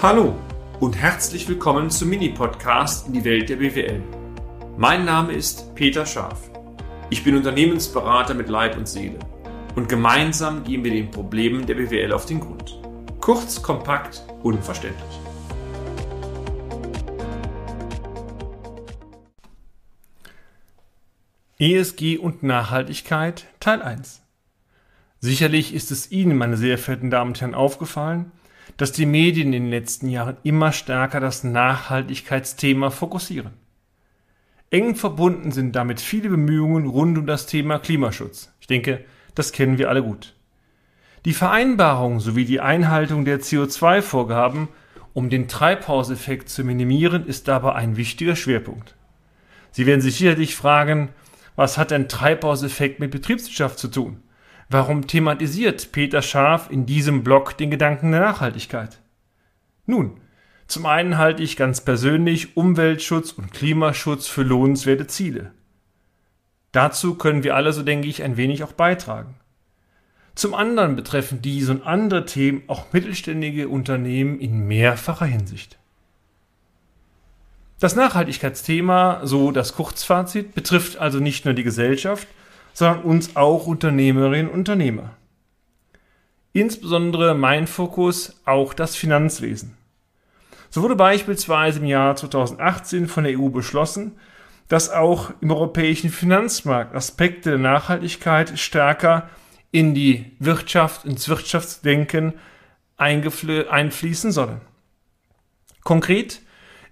Hallo und herzlich willkommen zum Mini-Podcast in die Welt der BWL. Mein Name ist Peter Scharf. Ich bin Unternehmensberater mit Leib und Seele und gemeinsam gehen wir den Problemen der BWL auf den Grund. Kurz, kompakt, unverständlich. ESG und Nachhaltigkeit Teil 1 Sicherlich ist es Ihnen, meine sehr verehrten Damen und Herren, aufgefallen, dass die Medien in den letzten Jahren immer stärker das Nachhaltigkeitsthema fokussieren. Eng verbunden sind damit viele Bemühungen rund um das Thema Klimaschutz. Ich denke, das kennen wir alle gut. Die Vereinbarung sowie die Einhaltung der CO2-Vorgaben, um den Treibhauseffekt zu minimieren, ist dabei ein wichtiger Schwerpunkt. Sie werden sich sicherlich fragen, was hat ein Treibhauseffekt mit Betriebswirtschaft zu tun? Warum thematisiert Peter Scharf in diesem Blog den Gedanken der Nachhaltigkeit? Nun, zum einen halte ich ganz persönlich Umweltschutz und Klimaschutz für lohnenswerte Ziele. Dazu können wir alle, so denke ich, ein wenig auch beitragen. Zum anderen betreffen diese und andere Themen auch mittelständige Unternehmen in mehrfacher Hinsicht. Das Nachhaltigkeitsthema, so das Kurzfazit, betrifft also nicht nur die Gesellschaft, sondern uns auch Unternehmerinnen und Unternehmer. Insbesondere mein Fokus auch das Finanzwesen. So wurde beispielsweise im Jahr 2018 von der EU beschlossen, dass auch im europäischen Finanzmarkt Aspekte der Nachhaltigkeit stärker in die Wirtschaft, ins Wirtschaftsdenken einfließen sollen. Konkret,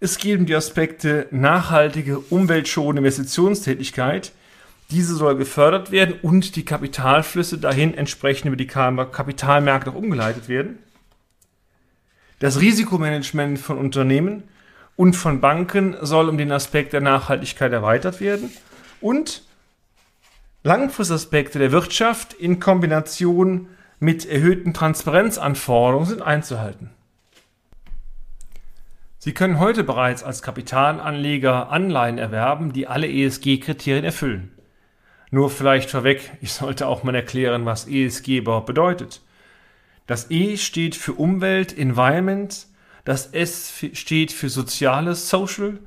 es geht um die Aspekte nachhaltige, umweltschonende Investitionstätigkeit, diese soll gefördert werden und die Kapitalflüsse dahin entsprechend über die Kapitalmärkte auch umgeleitet werden. Das Risikomanagement von Unternehmen und von Banken soll um den Aspekt der Nachhaltigkeit erweitert werden und Langfristaspekte der Wirtschaft in Kombination mit erhöhten Transparenzanforderungen sind einzuhalten. Sie können heute bereits als Kapitalanleger Anleihen erwerben, die alle ESG-Kriterien erfüllen. Nur vielleicht vorweg, ich sollte auch mal erklären, was ESG überhaupt bedeutet. Das E steht für Umwelt, Environment, das S steht für Soziales, Social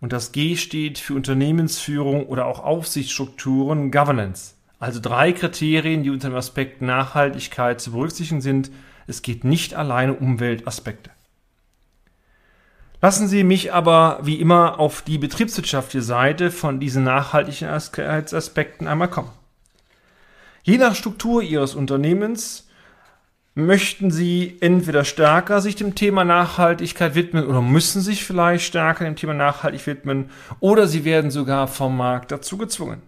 und das G steht für Unternehmensführung oder auch Aufsichtsstrukturen, Governance. Also drei Kriterien, die unter dem Aspekt Nachhaltigkeit zu berücksichtigen sind. Es geht nicht alleine um Umweltaspekte. Lassen Sie mich aber wie immer auf die betriebswirtschaftliche Seite von diesen Nachhaltigkeitsaspekten einmal kommen. Je nach Struktur Ihres Unternehmens möchten Sie entweder stärker sich dem Thema Nachhaltigkeit widmen oder müssen sich vielleicht stärker dem Thema Nachhaltigkeit widmen oder Sie werden sogar vom Markt dazu gezwungen.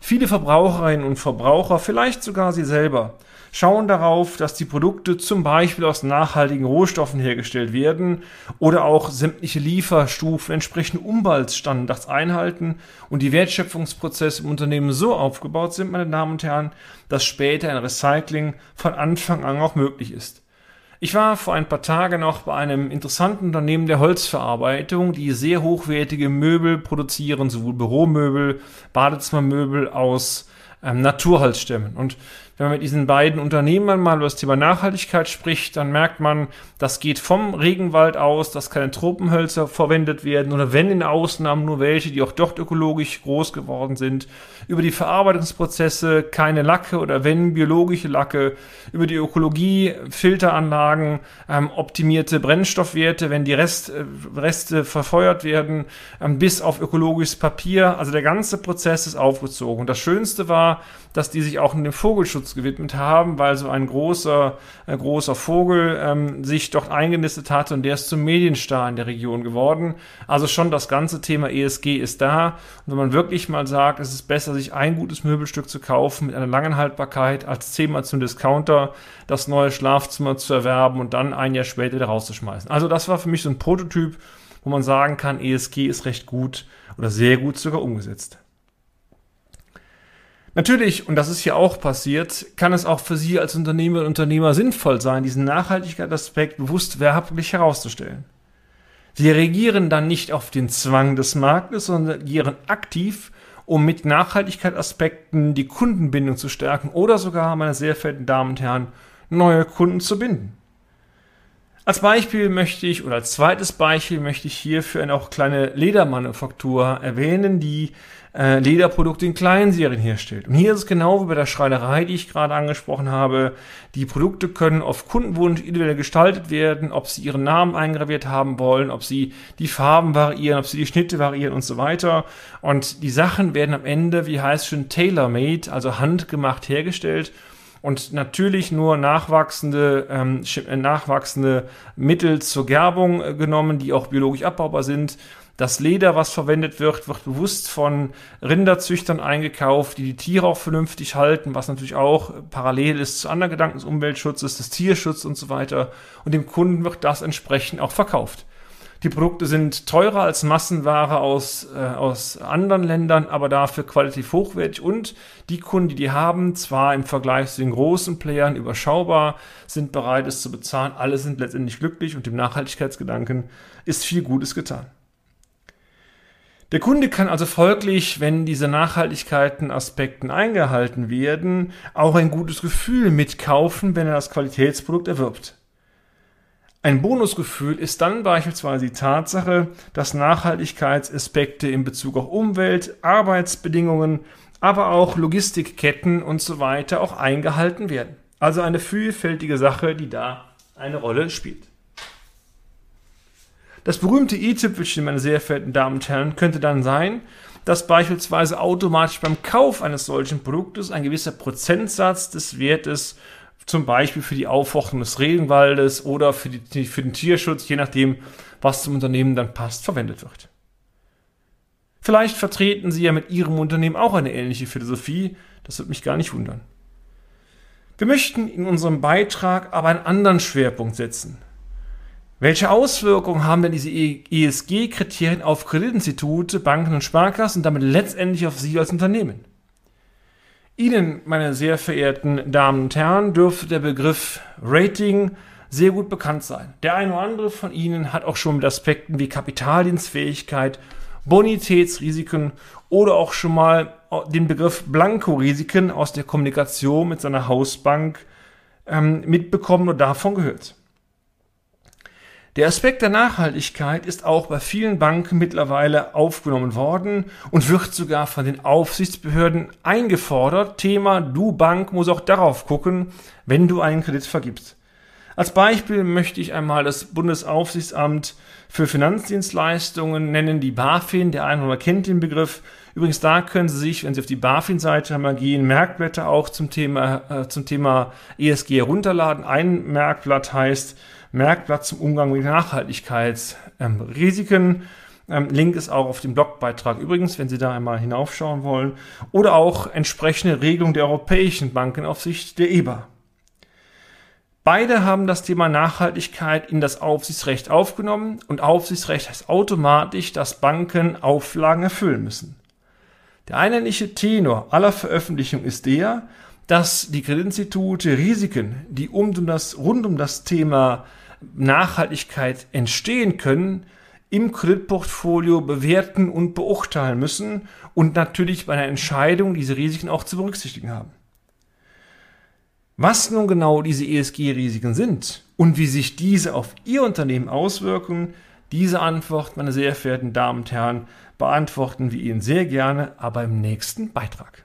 Viele Verbraucherinnen und Verbraucher, vielleicht sogar Sie selber, schauen darauf, dass die Produkte zum Beispiel aus nachhaltigen Rohstoffen hergestellt werden oder auch sämtliche Lieferstufen entsprechende Umweltstandards einhalten und die Wertschöpfungsprozesse im Unternehmen so aufgebaut sind, meine Damen und Herren, dass später ein Recycling von Anfang an auch möglich ist. Ich war vor ein paar Tagen noch bei einem interessanten Unternehmen der Holzverarbeitung, die sehr hochwertige Möbel produzieren, sowohl Büromöbel, Badezimmermöbel aus ähm, Naturholzstämmen. Und wenn man mit diesen beiden Unternehmern mal über das Thema Nachhaltigkeit spricht, dann merkt man, das geht vom Regenwald aus, dass keine Tropenhölzer verwendet werden oder wenn in Ausnahmen nur welche, die auch dort ökologisch groß geworden sind, über die Verarbeitungsprozesse keine Lacke oder wenn biologische Lacke, über die Ökologie, Filteranlagen, ähm, optimierte Brennstoffwerte, wenn die Rest, äh, Reste verfeuert werden, ähm, bis auf ökologisches Papier. Also der ganze Prozess ist aufgezogen. Und das Schönste war, dass die sich auch in dem Vogelschutz Naturschutz gewidmet haben, weil so ein großer, ein großer Vogel ähm, sich dort eingenistet hatte und der ist zum Medienstar in der Region geworden. Also schon das ganze Thema ESG ist da. Und wenn man wirklich mal sagt, es ist besser, sich ein gutes Möbelstück zu kaufen mit einer langen Haltbarkeit, als zehnmal zum Discounter das neue Schlafzimmer zu erwerben und dann ein Jahr später wieder rauszuschmeißen. Also das war für mich so ein Prototyp, wo man sagen kann, ESG ist recht gut oder sehr gut sogar umgesetzt. Natürlich, und das ist hier auch passiert, kann es auch für Sie als Unternehmer und Unternehmer sinnvoll sein, diesen Nachhaltigkeitsaspekt bewusst werblich herauszustellen. Sie reagieren dann nicht auf den Zwang des Marktes, sondern agieren aktiv, um mit Nachhaltigkeitsaspekten die Kundenbindung zu stärken oder sogar, meine sehr verehrten Damen und Herren, neue Kunden zu binden. Als Beispiel möchte ich, oder als zweites Beispiel möchte ich hierfür eine auch kleine Ledermanufaktur erwähnen, die äh, Lederprodukte in kleinen Serien herstellt. Und hier ist es genau wie bei der Schreinerei, die ich gerade angesprochen habe. Die Produkte können auf Kundenwunsch individuell gestaltet werden, ob sie ihren Namen eingraviert haben wollen, ob sie die Farben variieren, ob sie die Schnitte variieren und so weiter. Und die Sachen werden am Ende, wie heißt schon, tailor-made, also handgemacht hergestellt und natürlich nur nachwachsende, ähm, äh, nachwachsende Mittel zur Gerbung äh, genommen, die auch biologisch abbaubar sind. Das Leder, was verwendet wird, wird bewusst von Rinderzüchtern eingekauft, die die Tiere auch vernünftig halten, was natürlich auch parallel ist zu anderen Gedanken des Umweltschutzes, des Tierschutzes und so weiter. Und dem Kunden wird das entsprechend auch verkauft. Die Produkte sind teurer als Massenware aus, äh, aus anderen Ländern, aber dafür qualitativ hochwertig und die Kunden, die die haben, zwar im Vergleich zu den großen Playern überschaubar, sind bereit, es zu bezahlen. Alle sind letztendlich glücklich und dem Nachhaltigkeitsgedanken ist viel Gutes getan. Der Kunde kann also folglich, wenn diese Nachhaltigkeiten-Aspekten eingehalten werden, auch ein gutes Gefühl mitkaufen, wenn er das Qualitätsprodukt erwirbt. Ein Bonusgefühl ist dann beispielsweise die Tatsache, dass Nachhaltigkeitsaspekte in Bezug auf Umwelt, Arbeitsbedingungen, aber auch Logistikketten und so weiter auch eingehalten werden. Also eine vielfältige Sache, die da eine Rolle spielt. Das berühmte i-Tüpfelchen, meine sehr verehrten Damen und Herren, könnte dann sein, dass beispielsweise automatisch beim Kauf eines solchen Produktes ein gewisser Prozentsatz des Wertes zum Beispiel für die Auffortung des Regenwaldes oder für, die, für den Tierschutz, je nachdem, was zum Unternehmen dann passt, verwendet wird. Vielleicht vertreten Sie ja mit Ihrem Unternehmen auch eine ähnliche Philosophie, das würde mich gar nicht wundern. Wir möchten in unserem Beitrag aber einen anderen Schwerpunkt setzen. Welche Auswirkungen haben denn diese ESG-Kriterien auf Kreditinstitute, Banken und Sparkassen und damit letztendlich auf Sie als Unternehmen? Ihnen, meine sehr verehrten Damen und Herren, dürfte der Begriff Rating sehr gut bekannt sein. Der eine oder andere von Ihnen hat auch schon mit Aspekten wie Kapitaldienstfähigkeit, Bonitätsrisiken oder auch schon mal den Begriff Blanko-Risiken aus der Kommunikation mit seiner Hausbank ähm, mitbekommen oder davon gehört. Der Aspekt der Nachhaltigkeit ist auch bei vielen Banken mittlerweile aufgenommen worden und wird sogar von den Aufsichtsbehörden eingefordert. Thema, du Bank muss auch darauf gucken, wenn du einen Kredit vergibst. Als Beispiel möchte ich einmal das Bundesaufsichtsamt für Finanzdienstleistungen nennen, die BaFin. Der eine oder kennt den Begriff. Übrigens, da können Sie sich, wenn Sie auf die BaFin-Seite einmal gehen, Merkblätter auch zum Thema, äh, zum Thema ESG herunterladen. Ein Merkblatt heißt Merkblatt zum Umgang mit Nachhaltigkeitsrisiken. Ähm, Link ist auch auf dem Blogbeitrag übrigens, wenn Sie da einmal hinaufschauen wollen. Oder auch entsprechende Regelung der Europäischen Bankenaufsicht, der EBA. Beide haben das Thema Nachhaltigkeit in das Aufsichtsrecht aufgenommen und Aufsichtsrecht heißt automatisch, dass Banken Auflagen erfüllen müssen. Der einheitliche Tenor aller Veröffentlichungen ist der, dass die Kreditinstitute Risiken, die um das, rund um das Thema Nachhaltigkeit entstehen können, im Kreditportfolio bewerten und beurteilen müssen und natürlich bei einer Entscheidung diese Risiken auch zu berücksichtigen haben. Was nun genau diese ESG-Risiken sind und wie sich diese auf Ihr Unternehmen auswirken, diese Antwort, meine sehr verehrten Damen und Herren, beantworten wir Ihnen sehr gerne, aber im nächsten Beitrag.